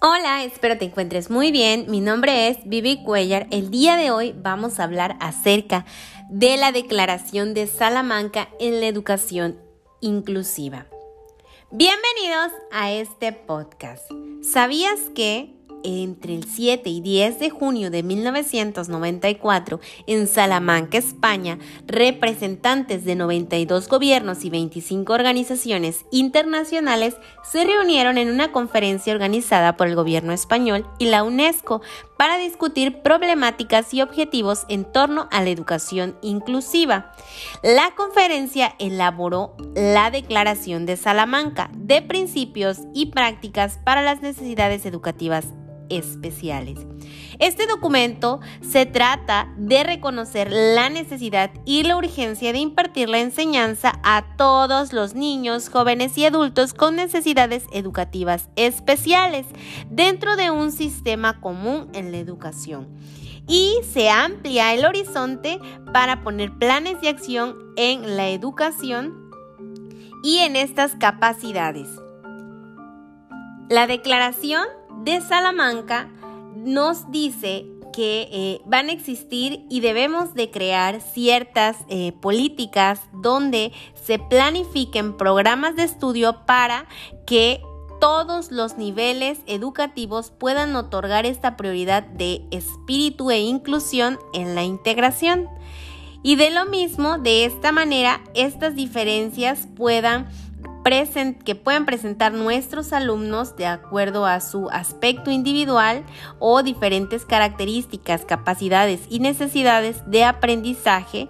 Hola, espero te encuentres muy bien. Mi nombre es Vivi Cuellar. El día de hoy vamos a hablar acerca de la Declaración de Salamanca en la educación inclusiva. Bienvenidos a este podcast. ¿Sabías que entre el 7 y 10 de junio de 1994 en Salamanca, España, representantes de 92 gobiernos y 25 organizaciones internacionales se reunieron en una conferencia organizada por el gobierno español y la UNESCO para discutir problemáticas y objetivos en torno a la educación inclusiva. La conferencia elaboró la Declaración de Salamanca de Principios y Prácticas para las Necesidades Educativas especiales. Este documento se trata de reconocer la necesidad y la urgencia de impartir la enseñanza a todos los niños, jóvenes y adultos con necesidades educativas especiales dentro de un sistema común en la educación. Y se amplía el horizonte para poner planes de acción en la educación y en estas capacidades. La declaración de Salamanca nos dice que eh, van a existir y debemos de crear ciertas eh, políticas donde se planifiquen programas de estudio para que todos los niveles educativos puedan otorgar esta prioridad de espíritu e inclusión en la integración. Y de lo mismo, de esta manera, estas diferencias puedan que pueden presentar nuestros alumnos de acuerdo a su aspecto individual o diferentes características, capacidades y necesidades de aprendizaje,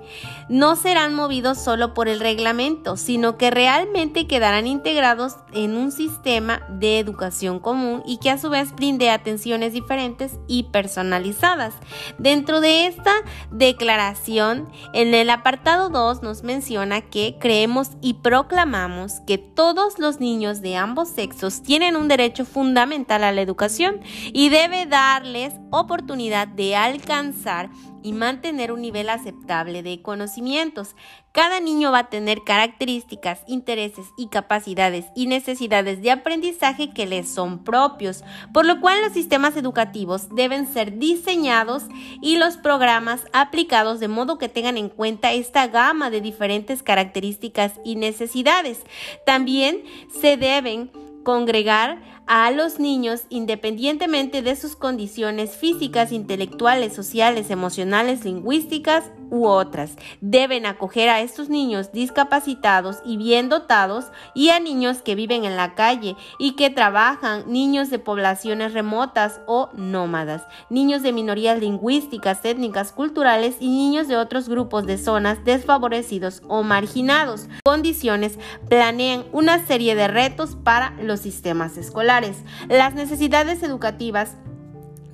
no serán movidos solo por el reglamento, sino que realmente quedarán integrados en un sistema de educación común y que a su vez brinde atenciones diferentes y personalizadas. Dentro de esta declaración, en el apartado 2 nos menciona que creemos y proclamamos que todos los niños de ambos sexos tienen un derecho fundamental a la educación y debe darles oportunidad de alcanzar y mantener un nivel aceptable de conocimientos. Cada niño va a tener características, intereses y capacidades y necesidades de aprendizaje que les son propios, por lo cual los sistemas educativos deben ser diseñados y los programas aplicados de modo que tengan en cuenta esta gama de diferentes características y necesidades. También se deben congregar a los niños independientemente de sus condiciones físicas, intelectuales, sociales, emocionales, lingüísticas u otras. Deben acoger a estos niños discapacitados y bien dotados y a niños que viven en la calle y que trabajan, niños de poblaciones remotas o nómadas, niños de minorías lingüísticas, étnicas, culturales y niños de otros grupos de zonas desfavorecidos o marginados. Condiciones planean una serie de retos para los sistemas escolares. Las necesidades educativas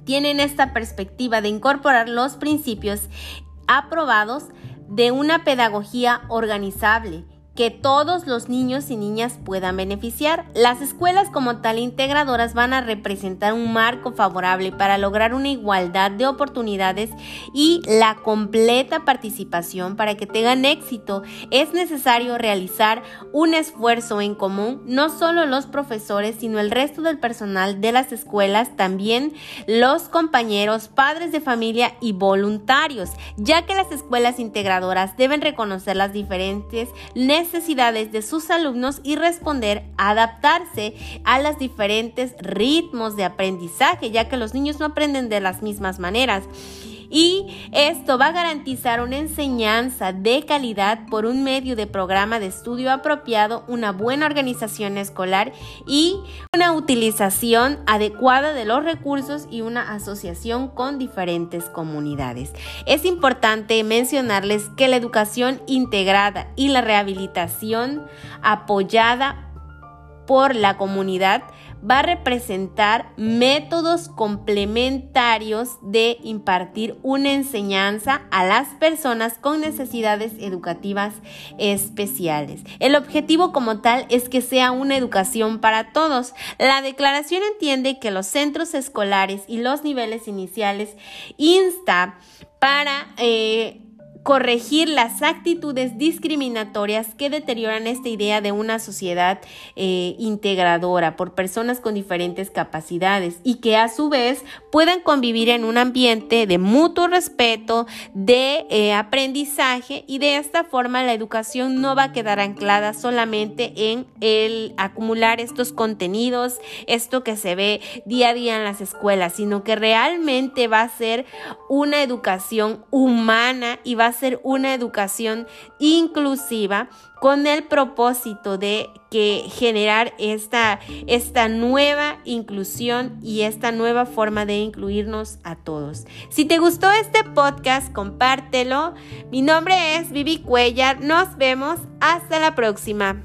tienen esta perspectiva de incorporar los principios aprobados de una pedagogía organizable que todos los niños y niñas puedan beneficiar. Las escuelas como tal integradoras van a representar un marco favorable para lograr una igualdad de oportunidades y la completa participación para que tengan éxito. Es necesario realizar un esfuerzo en común, no solo los profesores, sino el resto del personal de las escuelas, también los compañeros, padres de familia y voluntarios, ya que las escuelas integradoras deben reconocer las diferentes necesidades necesidades de sus alumnos y responder, adaptarse a los diferentes ritmos de aprendizaje, ya que los niños no aprenden de las mismas maneras y esto va a garantizar una enseñanza de calidad por un medio de programa de estudio apropiado, una buena organización escolar y una utilización adecuada de los recursos y una asociación con diferentes comunidades. Es importante mencionarles que la educación integrada y la rehabilitación apoyada por la comunidad va a representar métodos complementarios de impartir una enseñanza a las personas con necesidades educativas especiales. El objetivo como tal es que sea una educación para todos. La declaración entiende que los centros escolares y los niveles iniciales insta para... Eh, corregir las actitudes discriminatorias que deterioran esta idea de una sociedad eh, integradora por personas con diferentes capacidades y que a su vez puedan convivir en un ambiente de mutuo respeto, de eh, aprendizaje y de esta forma la educación no va a quedar anclada solamente en el acumular estos contenidos, esto que se ve día a día en las escuelas, sino que realmente va a ser una educación humana y va a ser una educación inclusiva con el propósito de que generar esta, esta nueva inclusión y esta nueva forma de incluirnos a todos. Si te gustó este podcast, compártelo. Mi nombre es Vivi Cuellar. Nos vemos. Hasta la próxima.